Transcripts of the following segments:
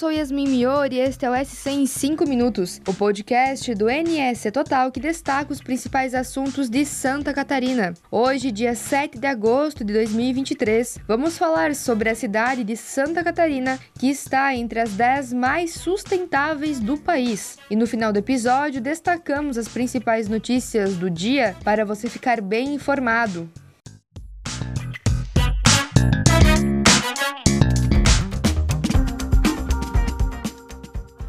sou Yasmin Mior e este é o S100 em 5 minutos, o podcast do NS Total que destaca os principais assuntos de Santa Catarina. Hoje, dia 7 de agosto de 2023, vamos falar sobre a cidade de Santa Catarina, que está entre as 10 mais sustentáveis do país. E no final do episódio, destacamos as principais notícias do dia para você ficar bem informado.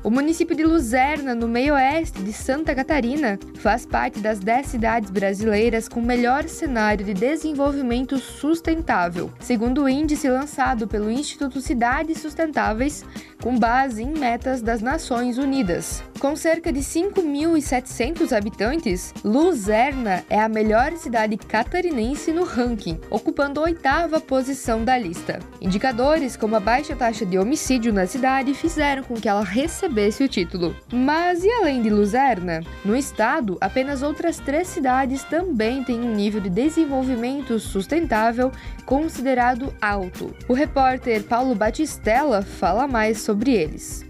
O município de Luzerna, no meio-oeste de Santa Catarina, faz parte das 10 cidades brasileiras com melhor cenário de desenvolvimento sustentável, segundo o índice lançado pelo Instituto Cidades Sustentáveis, com base em metas das Nações Unidas. Com cerca de 5.700 habitantes, Luzerna é a melhor cidade catarinense no ranking, ocupando a oitava posição da lista. Indicadores como a baixa taxa de homicídio na cidade fizeram com que ela recebesse o título. Mas e além de Luzerna? No estado, apenas outras três cidades também têm um nível de desenvolvimento sustentável considerado alto. O repórter Paulo Batistella fala mais sobre eles.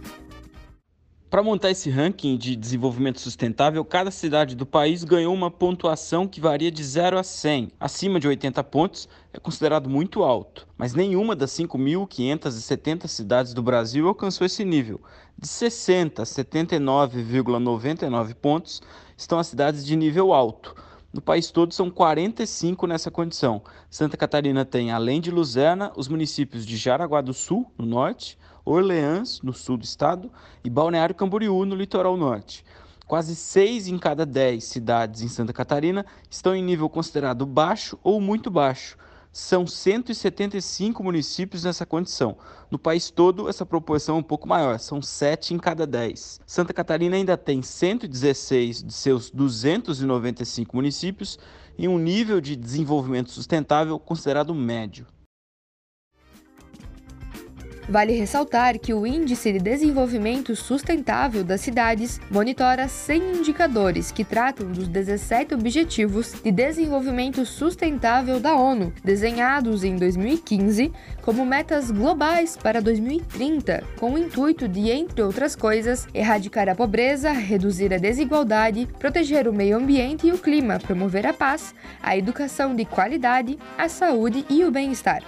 Para montar esse ranking de desenvolvimento sustentável, cada cidade do país ganhou uma pontuação que varia de 0 a 100. Acima de 80 pontos é considerado muito alto, mas nenhuma das 5.570 cidades do Brasil alcançou esse nível. De 60 a 79,99 pontos estão as cidades de nível alto. No país todo são 45 nessa condição. Santa Catarina tem, além de Luzerna, os municípios de Jaraguá do Sul, no norte, Orleans, no sul do estado, e Balneário Camboriú, no litoral norte. Quase seis em cada dez cidades em Santa Catarina estão em nível considerado baixo ou muito baixo. São 175 municípios nessa condição. No país todo, essa proporção é um pouco maior, são 7 em cada 10. Santa Catarina ainda tem 116 de seus 295 municípios em um nível de desenvolvimento sustentável considerado médio. Vale ressaltar que o Índice de Desenvolvimento Sustentável das Cidades monitora 100 indicadores que tratam dos 17 Objetivos de Desenvolvimento Sustentável da ONU, desenhados em 2015 como metas globais para 2030, com o intuito de, entre outras coisas, erradicar a pobreza, reduzir a desigualdade, proteger o meio ambiente e o clima, promover a paz, a educação de qualidade, a saúde e o bem-estar.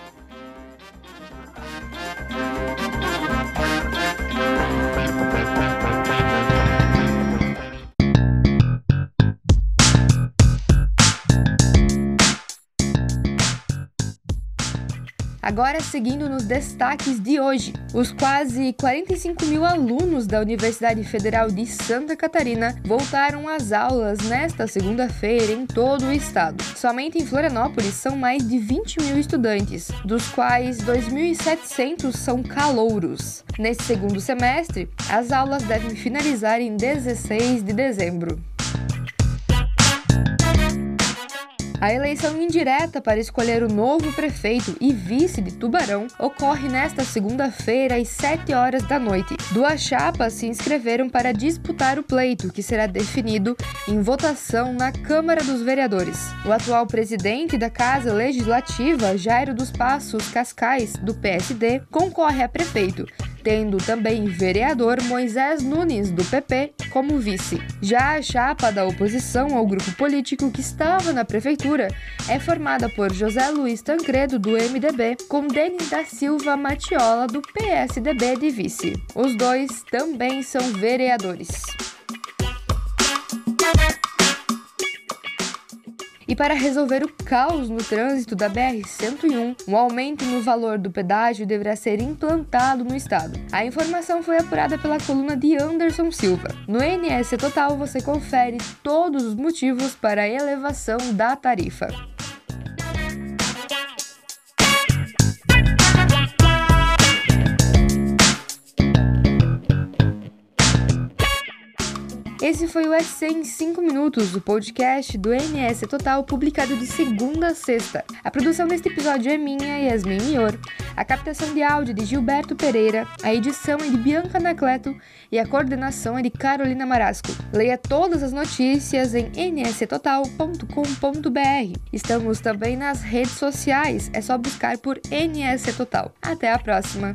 Agora, seguindo nos destaques de hoje, os quase 45 mil alunos da Universidade Federal de Santa Catarina voltaram às aulas nesta segunda-feira em todo o estado. Somente em Florianópolis são mais de 20 mil estudantes, dos quais 2.700 são calouros. Nesse segundo semestre, as aulas devem finalizar em 16 de dezembro. A eleição indireta para escolher o novo prefeito e vice de Tubarão ocorre nesta segunda-feira às 7 horas da noite. Duas chapas se inscreveram para disputar o pleito, que será definido em votação na Câmara dos Vereadores. O atual presidente da Casa Legislativa, Jairo dos Passos Cascais, do PSD, concorre a prefeito tendo também vereador Moisés Nunes, do PP, como vice. Já a chapa da oposição ao grupo político que estava na prefeitura é formada por José Luiz Tancredo, do MDB, com Denis da Silva Matiola, do PSDB, de vice. Os dois também são vereadores. E para resolver o caos no trânsito da BR-101, um aumento no valor do pedágio deverá ser implantado no estado. A informação foi apurada pela coluna de Anderson Silva. No NS Total você confere todos os motivos para a elevação da tarifa. Esse foi o EC em 5 minutos, o podcast do NS Total, publicado de segunda a sexta. A produção deste episódio é minha, Yasmin Mior. A captação de áudio é de Gilberto Pereira, a edição é de Bianca Anacleto e a coordenação é de Carolina Marasco. Leia todas as notícias em nstotal.com.br. Estamos também nas redes sociais, é só buscar por NS Total. Até a próxima!